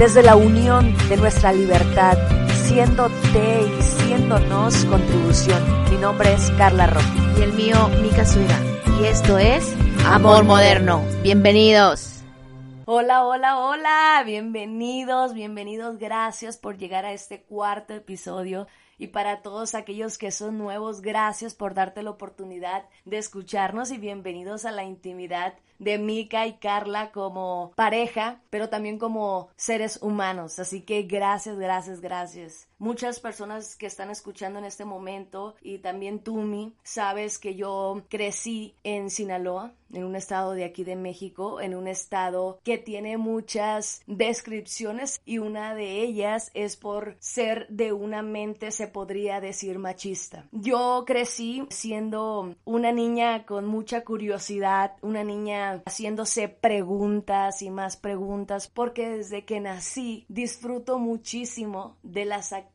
desde la unión de nuestra libertad, siéndote y siéndonos contribución. Mi nombre es Carla Roque. Y el mío, Mika Suira. Y esto es Amor Moderno. Bienvenidos. Hola, hola, hola. Bienvenidos, bienvenidos. Gracias por llegar a este cuarto episodio y para todos aquellos que son nuevos, gracias por darte la oportunidad de escucharnos y bienvenidos a la intimidad de Mika y Carla como pareja, pero también como seres humanos. Así que gracias, gracias, gracias. Muchas personas que están escuchando en este momento y también tú, Mi, sabes que yo crecí en Sinaloa, en un estado de aquí de México, en un estado que tiene muchas descripciones y una de ellas es por ser de una mente, se podría decir, machista. Yo crecí siendo una niña con mucha curiosidad, una niña haciéndose preguntas y más preguntas porque desde que nací disfruto muchísimo de las actividades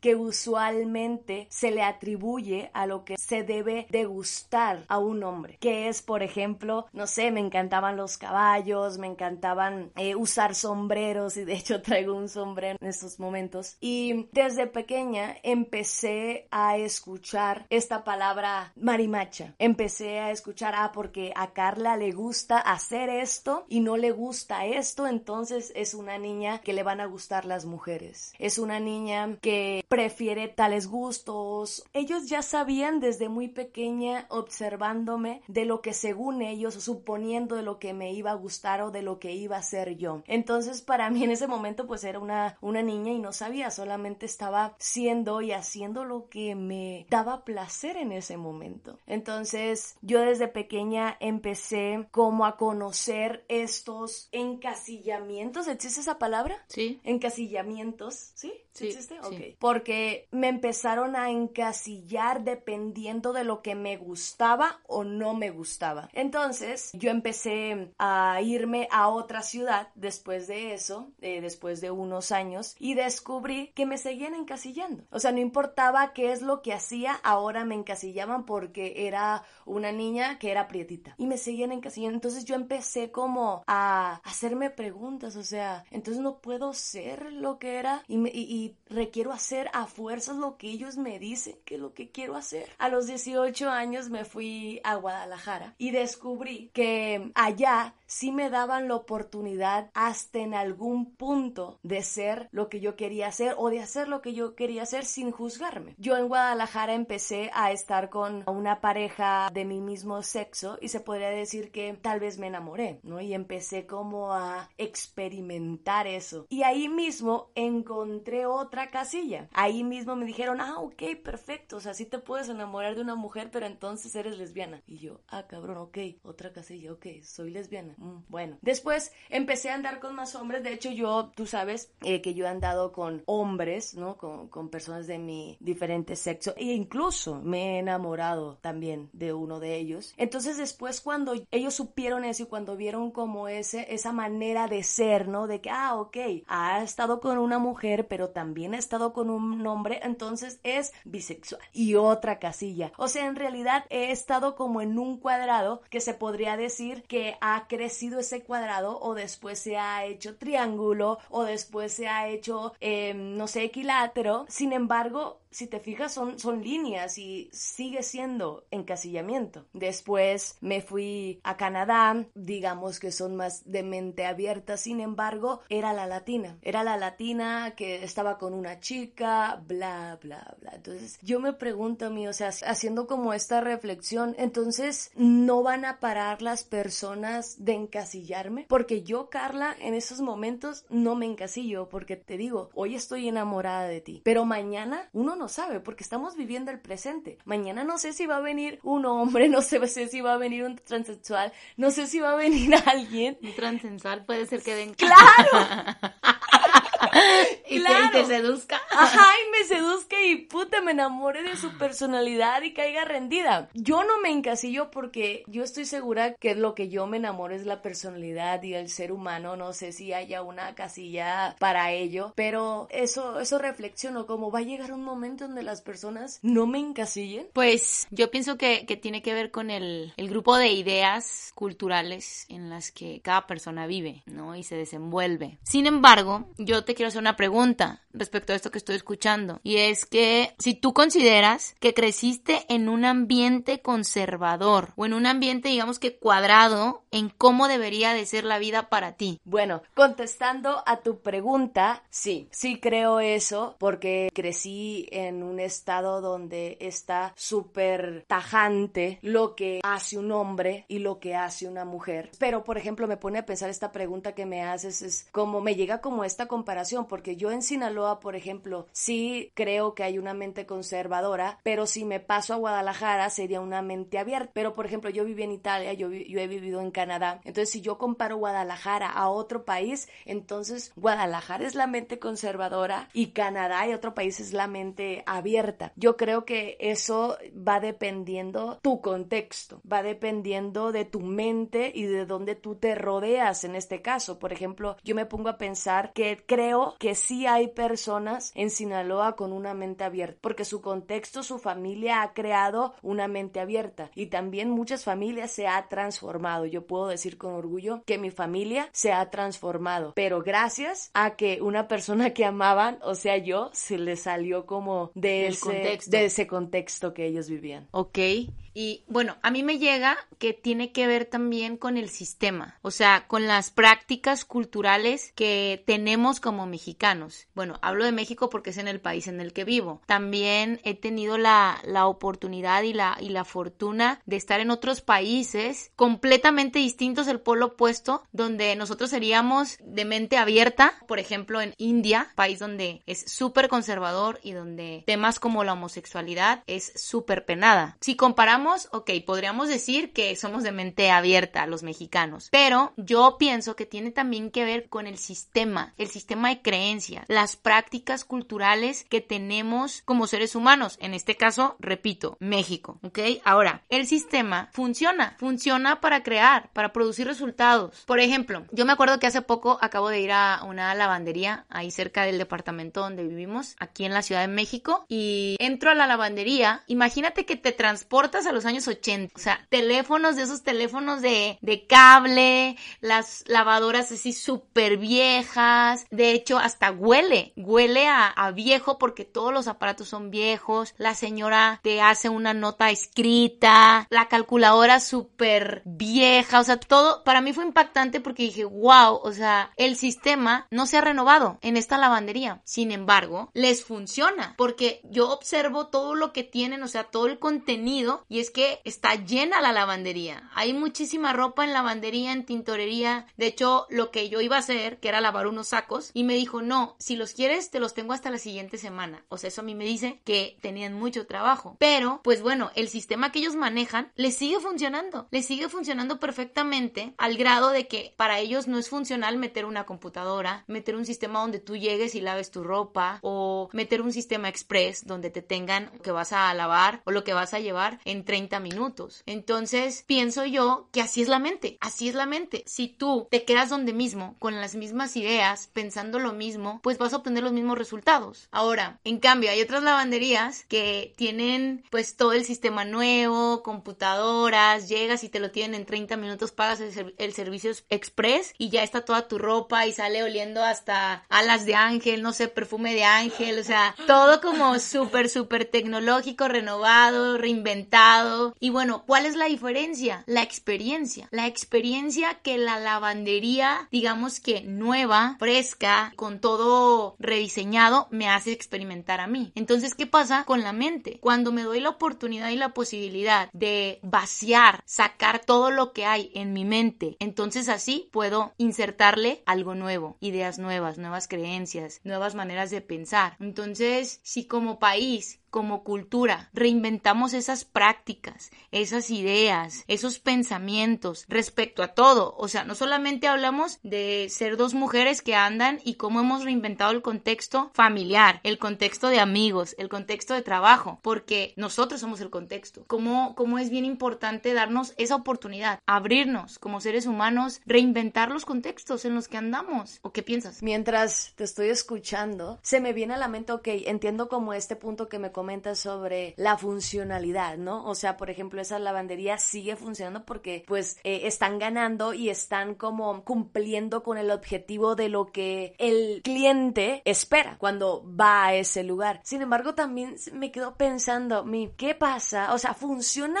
que usualmente se le atribuye a lo que se debe degustar a un hombre, que es por ejemplo, no sé, me encantaban los caballos, me encantaban eh, usar sombreros y de hecho traigo un sombrero en estos momentos y desde pequeña empecé a escuchar esta palabra marimacha, empecé a escuchar, ah, porque a Carla le gusta hacer esto y no le gusta esto, entonces es una niña que le van a gustar las mujeres. Es una niña que prefiere tales gustos. Ellos ya sabían desde muy pequeña observándome de lo que según ellos suponiendo de lo que me iba a gustar o de lo que iba a ser yo. Entonces para mí en ese momento pues era una, una niña y no sabía, solamente estaba siendo y haciendo lo que me daba placer en ese momento. Entonces yo desde pequeña empecé como a conocer estos encasillamientos. ¿Existe esa palabra? Sí. Encasillamientos, ¿sí? Sí, ¿Existe? Ok. Porque me empezaron a encasillar dependiendo de lo que me gustaba o no me gustaba. Entonces, yo empecé a irme a otra ciudad después de eso, eh, después de unos años, y descubrí que me seguían encasillando. O sea, no importaba qué es lo que hacía, ahora me encasillaban porque era una niña que era prietita. Y me seguían encasillando. Entonces yo empecé como a hacerme preguntas, o sea, entonces no puedo ser lo que era y, y requiero hacer a fuerzas lo que ellos me dicen que es lo que quiero hacer. A los 18 años me fui a Guadalajara y descubrí que allá sí me daban la oportunidad hasta en algún punto de ser lo que yo quería hacer o de hacer lo que yo quería hacer sin juzgarme. Yo en Guadalajara empecé a estar con una pareja de mi mismo sexo y se podría decir que tal vez me enamoré, ¿no? Y empecé como a experimentar eso. Y ahí mismo encontré otra casilla. Ahí mismo me dijeron, ah, ok, perfecto, o sea, sí te puedes enamorar de una mujer, pero entonces eres lesbiana. Y yo, ah, cabrón, ok, otra casilla, ok, soy lesbiana. Mm, bueno, después empecé a andar con más hombres. De hecho, yo, tú sabes eh, que yo he andado con hombres, ¿no? Con, con, personas de mi diferente sexo. E incluso me he enamorado también de uno de ellos. Entonces, después, cuando ellos supieron eso y cuando vieron como ese, esa manera de ser, ¿no? De que, ah, ok, ha estado con una mujer, pero también ha estado con un hombre, entonces es bisexual. Y otra casilla. O sea, en realidad he estado como en un cuadrado que se podría decir que ha crecido ese cuadrado o después se ha hecho triángulo o después se ha hecho, em, no sé, equilátero. Sin embargo, si te fijas, son, son líneas y sigue siendo encasillamiento. Después me fui a Canadá, digamos que son más de mente abierta, sin embargo, era la latina. Era la latina que estaba con una chica, bla, bla, bla. Entonces, yo me pregunto a mí, o sea, haciendo como esta reflexión, entonces, ¿no van a parar las personas de encasillarme? Porque yo, Carla, en esos momentos no me encasillo, porque te digo, hoy estoy enamorada de ti, pero mañana uno no sabe, porque estamos viviendo el presente. Mañana no sé si va a venir un hombre, no sé, si va a venir un transexual, no sé si va a venir alguien. Un transexual puede ser que den. ¡Claro! y, te, seduzca. Ajá, y me seduzca y puta, me enamore de su personalidad y caiga rendida. Yo no me encasillo porque yo estoy segura que lo que yo me enamoro es la personalidad y el ser humano. No sé si haya una casilla para ello, pero eso, eso reflexiono, como va a llegar un momento donde las personas no me encasillen. Pues yo pienso que, tiene que ver con el, el grupo de ideas culturales en las que cada persona vive, ¿no? Y se desenvuelve. Sin embargo, yo te quiero hacer una pregunta respecto a esto que estoy escuchando. Y es que si tú consideras que creciste en un ambiente conservador o en un ambiente, digamos que cuadrado, en cómo debería de ser la vida para ti. Bueno, contestando a tu pregunta, sí, sí creo eso porque crecí en un estado donde está súper tajante lo que hace un hombre y lo que hace una mujer. Pero, por ejemplo, me pone a pensar esta pregunta que me haces, es como me llega como esta comparación, porque yo en Sinaloa, por ejemplo, sí creo que hay una mente conservadora, pero si me paso a Guadalajara sería una mente abierta. Pero, por ejemplo, yo viví en Italia, yo, yo he vivido en Canadá, entonces si yo comparo Guadalajara a otro país, entonces Guadalajara es la mente conservadora y Canadá y otro país es la mente abierta. Yo creo que eso va dependiendo tu contexto, va dependiendo de tu mente y de dónde tú te rodeas en este caso. Por ejemplo, yo me pongo a pensar que creo que sí hay personas en Sinaloa con una mente abierta, porque su contexto, su familia ha creado una mente abierta y también muchas familias se ha transformado. Yo puedo decir con orgullo que mi familia se ha transformado, pero gracias a que una persona que amaban, o sea, yo, se le salió como de, ese, de ese contexto que ellos vivían. Ok. Y bueno, a mí me llega que tiene que ver también con el sistema, o sea, con las prácticas culturales que tenemos como mexicanos. Bueno, hablo de México porque es en el país en el que vivo. También he tenido la, la oportunidad y la, y la fortuna de estar en otros países completamente distintos del polo opuesto, donde nosotros seríamos de mente abierta, por ejemplo, en India, país donde es súper conservador y donde temas como la homosexualidad es súper penada. Si comparamos ok, podríamos decir que somos de mente abierta los mexicanos, pero yo pienso que tiene también que ver con el sistema, el sistema de creencias, las prácticas culturales que tenemos como seres humanos. En este caso, repito, México, ok. Ahora, el sistema funciona, funciona para crear, para producir resultados. Por ejemplo, yo me acuerdo que hace poco acabo de ir a una lavandería ahí cerca del departamento donde vivimos, aquí en la Ciudad de México, y entro a la lavandería. Imagínate que te transportas a los años 80. O sea, teléfonos de esos teléfonos de, de cable, las lavadoras así súper viejas. De hecho, hasta huele, huele a, a viejo porque todos los aparatos son viejos. La señora te hace una nota escrita, la calculadora súper vieja. O sea, todo para mí fue impactante porque dije, wow, o sea, el sistema no se ha renovado en esta lavandería. Sin embargo, les funciona porque yo observo todo lo que tienen, o sea, todo el contenido y es que está llena la lavandería. Hay muchísima ropa en lavandería, en tintorería. De hecho, lo que yo iba a hacer, que era lavar unos sacos, y me dijo, no, si los quieres, te los tengo hasta la siguiente semana. O sea, eso a mí me dice que tenían mucho trabajo. Pero, pues bueno, el sistema que ellos manejan les sigue funcionando. Les sigue funcionando perfectamente al grado de que para ellos no es funcional meter una computadora, meter un sistema donde tú llegues y laves tu ropa, o meter un sistema express donde te tengan que vas a lavar o lo que vas a llevar en 30 minutos. Entonces, pienso yo que así es la mente, así es la mente. Si tú te quedas donde mismo, con las mismas ideas, pensando lo mismo, pues vas a obtener los mismos resultados. Ahora, en cambio, hay otras lavanderías que tienen pues todo el sistema nuevo, computadoras, llegas y te lo tienen en 30 minutos, pagas el, el servicio express y ya está toda tu ropa y sale oliendo hasta alas de ángel, no sé, perfume de ángel, o sea, todo como súper, súper tecnológico, renovado, reinventado y bueno, ¿cuál es la diferencia? La experiencia. La experiencia que la lavandería, digamos que nueva, fresca, con todo rediseñado, me hace experimentar a mí. Entonces, ¿qué pasa con la mente? Cuando me doy la oportunidad y la posibilidad de vaciar, sacar todo lo que hay en mi mente, entonces así puedo insertarle algo nuevo, ideas nuevas, nuevas creencias, nuevas maneras de pensar. Entonces, si como país como cultura reinventamos esas prácticas, esas ideas, esos pensamientos respecto a todo. O sea, no solamente hablamos de ser dos mujeres que andan y cómo hemos reinventado el contexto familiar, el contexto de amigos, el contexto de trabajo, porque nosotros somos el contexto. Cómo, cómo es bien importante darnos esa oportunidad, abrirnos como seres humanos, reinventar los contextos en los que andamos. ¿O qué piensas? Mientras te estoy escuchando, se me viene a la mente, ok, entiendo como este punto que me comentas sobre la funcionalidad, ¿no? O sea, por ejemplo, esa lavandería sigue funcionando porque pues eh, están ganando y están como cumpliendo con el objetivo de lo que el cliente espera cuando va a ese lugar. Sin embargo, también me quedo pensando, mi, ¿qué pasa? O sea, funcionan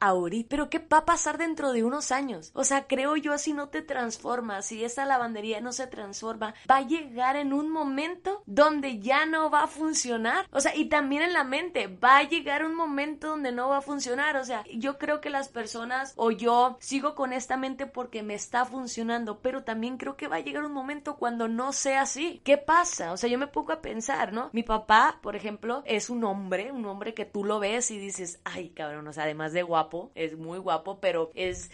ahorita, pero ¿qué va a pasar dentro de unos años? O sea, creo yo si no te transformas, si esa lavandería no se transforma, va a llegar en un momento donde ya no va a funcionar. O sea, y también en la mente, va a llegar un momento donde no va a funcionar. O sea, yo creo que las personas o yo sigo con esta mente porque me está funcionando, pero también creo que va a llegar un momento cuando no sea así. ¿Qué pasa? O sea, yo me pongo a pensar, ¿no? Mi papá, por ejemplo, es un hombre, un hombre que tú lo ves y dices, ay, cabrón, o sea, además de guapo, es muy guapo, pero es...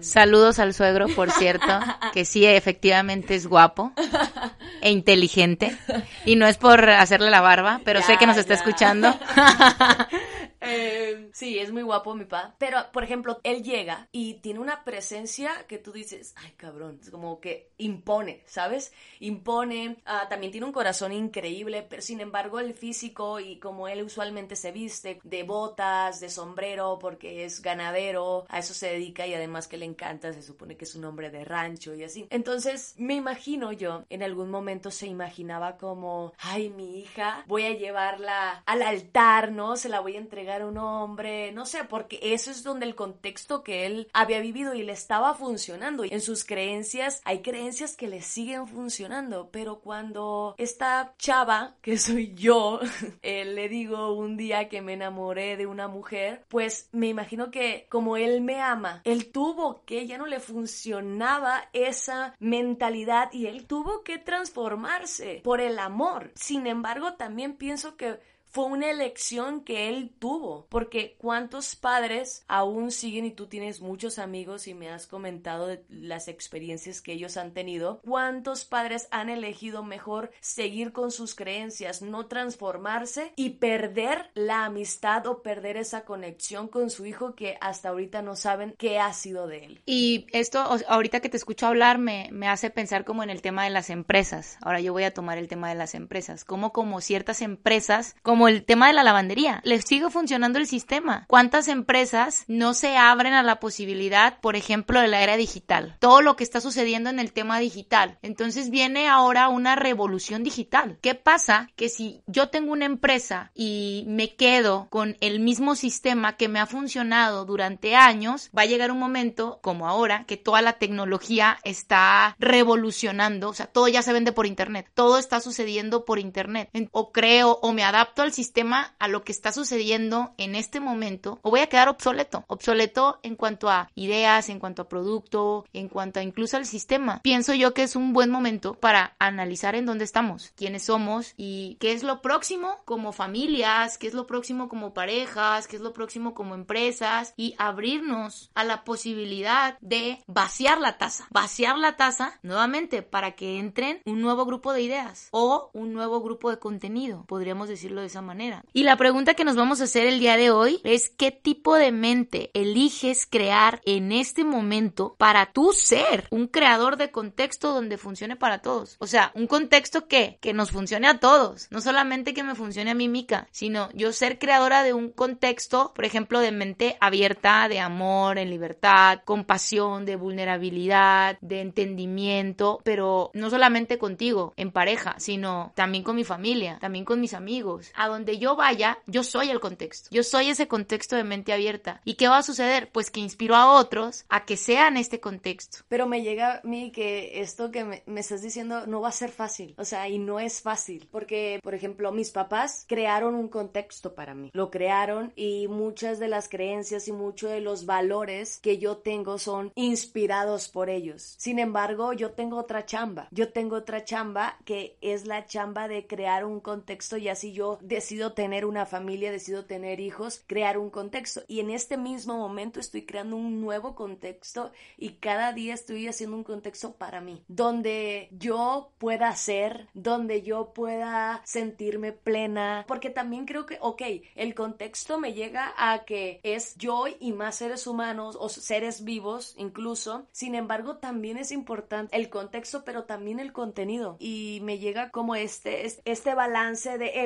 Saludos al suegro, por cierto, que sí, efectivamente es guapo e inteligente. Y no es por hacerle la barba, pero sé que nos está escuchando. Eh, sí, es muy guapo mi papá. Pero, por ejemplo, él llega y tiene una presencia que tú dices, ay, cabrón, es como que impone, ¿sabes? Impone, ah, también tiene un corazón increíble, pero sin embargo el físico y como él usualmente se viste de botas, de sombrero, porque es ganadero, a eso se dedica y además que le encanta, se supone que es un hombre de rancho y así. Entonces, me imagino yo, en algún momento se imaginaba como, ay, mi hija, voy a llevarla al altar, ¿no? Se la voy a entregar un hombre, no sé, porque eso es donde el contexto que él había vivido y le estaba funcionando. En sus creencias hay creencias que le siguen funcionando, pero cuando esta chava, que soy yo, eh, le digo un día que me enamoré de una mujer, pues me imagino que como él me ama, él tuvo que, ya no le funcionaba esa mentalidad y él tuvo que transformarse por el amor. Sin embargo, también pienso que fue una elección que él tuvo, porque cuántos padres aún siguen y tú tienes muchos amigos y me has comentado de las experiencias que ellos han tenido, cuántos padres han elegido mejor seguir con sus creencias, no transformarse y perder la amistad o perder esa conexión con su hijo que hasta ahorita no saben qué ha sido de él. Y esto, ahorita que te escucho hablar, me, me hace pensar como en el tema de las empresas. Ahora yo voy a tomar el tema de las empresas, como como ciertas empresas, como el tema de la lavandería. Les sigue funcionando el sistema. ¿Cuántas empresas no se abren a la posibilidad, por ejemplo, de la era digital? Todo lo que está sucediendo en el tema digital. Entonces viene ahora una revolución digital. ¿Qué pasa? Que si yo tengo una empresa y me quedo con el mismo sistema que me ha funcionado durante años, va a llegar un momento, como ahora, que toda la tecnología está revolucionando, o sea, todo ya se vende por internet, todo está sucediendo por internet. O creo o me adapto al sistema a lo que está sucediendo en este momento o voy a quedar obsoleto, obsoleto en cuanto a ideas, en cuanto a producto, en cuanto a incluso al sistema. Pienso yo que es un buen momento para analizar en dónde estamos, quiénes somos y qué es lo próximo como familias, qué es lo próximo como parejas, qué es lo próximo como empresas y abrirnos a la posibilidad de vaciar la taza, vaciar la taza nuevamente para que entren un nuevo grupo de ideas o un nuevo grupo de contenido, podríamos decirlo de esa. Y la pregunta que nos vamos a hacer el día de hoy es qué tipo de mente eliges crear en este momento para tú ser un creador de contexto donde funcione para todos. O sea, un contexto que, que nos funcione a todos, no solamente que me funcione a mí, Mica, sino yo ser creadora de un contexto, por ejemplo, de mente abierta, de amor, en libertad, compasión, de vulnerabilidad, de entendimiento, pero no solamente contigo, en pareja, sino también con mi familia, también con mis amigos, a donde yo vaya, yo soy el contexto. Yo soy ese contexto de mente abierta. ¿Y qué va a suceder? Pues que inspiro a otros a que sean este contexto. Pero me llega a mí que esto que me, me estás diciendo no va a ser fácil. O sea, y no es fácil. Porque, por ejemplo, mis papás crearon un contexto para mí. Lo crearon y muchas de las creencias y muchos de los valores que yo tengo son inspirados por ellos. Sin embargo, yo tengo otra chamba. Yo tengo otra chamba que es la chamba de crear un contexto y así yo decido tener una familia, decido tener hijos, crear un contexto. Y en este mismo momento estoy creando un nuevo contexto y cada día estoy haciendo un contexto para mí, donde yo pueda ser, donde yo pueda sentirme plena, porque también creo que, ok, el contexto me llega a que es yo y más seres humanos o seres vivos incluso, sin embargo también es importante el contexto, pero también el contenido. Y me llega como este, este balance de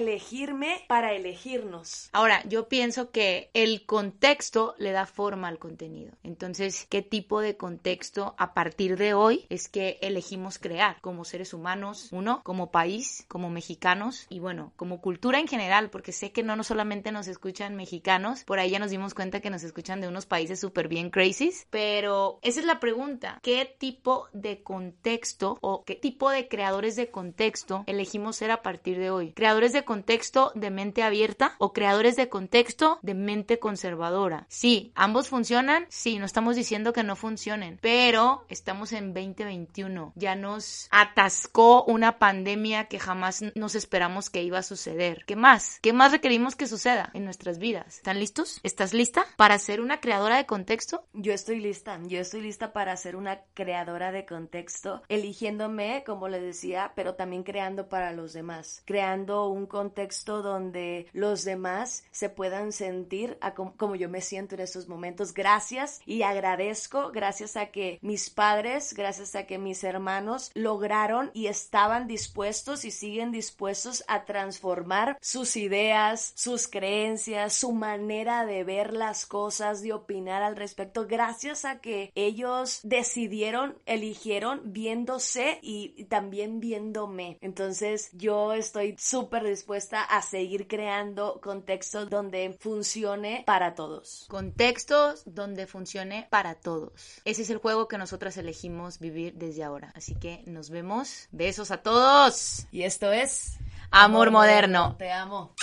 para elegirnos. Ahora, yo pienso que el contexto le da forma al contenido. Entonces, ¿qué tipo de contexto a partir de hoy es que elegimos crear como seres humanos, uno, como país, como mexicanos y bueno, como cultura en general, porque sé que no, no solamente nos escuchan mexicanos, por ahí ya nos dimos cuenta que nos escuchan de unos países súper bien crazies, pero esa es la pregunta, ¿qué tipo de contexto o qué tipo de creadores de contexto elegimos ser a partir de hoy? ¿Creadores de contexto de mente abierta o creadores de contexto de mente conservadora? Sí, ambos funcionan, sí, no estamos diciendo que no funcionen, pero estamos en 2021, ya nos atascó una pandemia que jamás nos esperamos que iba a suceder. ¿Qué más? ¿Qué más requerimos que suceda en nuestras vidas? ¿Están listos? ¿Estás lista para ser una creadora de contexto? Yo estoy lista, yo estoy lista para ser una creadora de contexto, eligiéndome, como le decía, pero también creando para los demás, creando un contexto donde los demás se puedan sentir como yo me siento en estos momentos. Gracias y agradezco, gracias a que mis padres, gracias a que mis hermanos lograron y estaban dispuestos y siguen dispuestos a transformar sus ideas, sus creencias, su manera de ver las cosas, de opinar al respecto, gracias a que ellos decidieron, eligieron viéndose y también viéndome. Entonces yo estoy súper dispuesta a seguir creando contextos donde funcione para todos. Contextos donde funcione para todos. Ese es el juego que nosotras elegimos vivir desde ahora. Así que nos vemos. Besos a todos. Y esto es Amor, moderno. Te amo.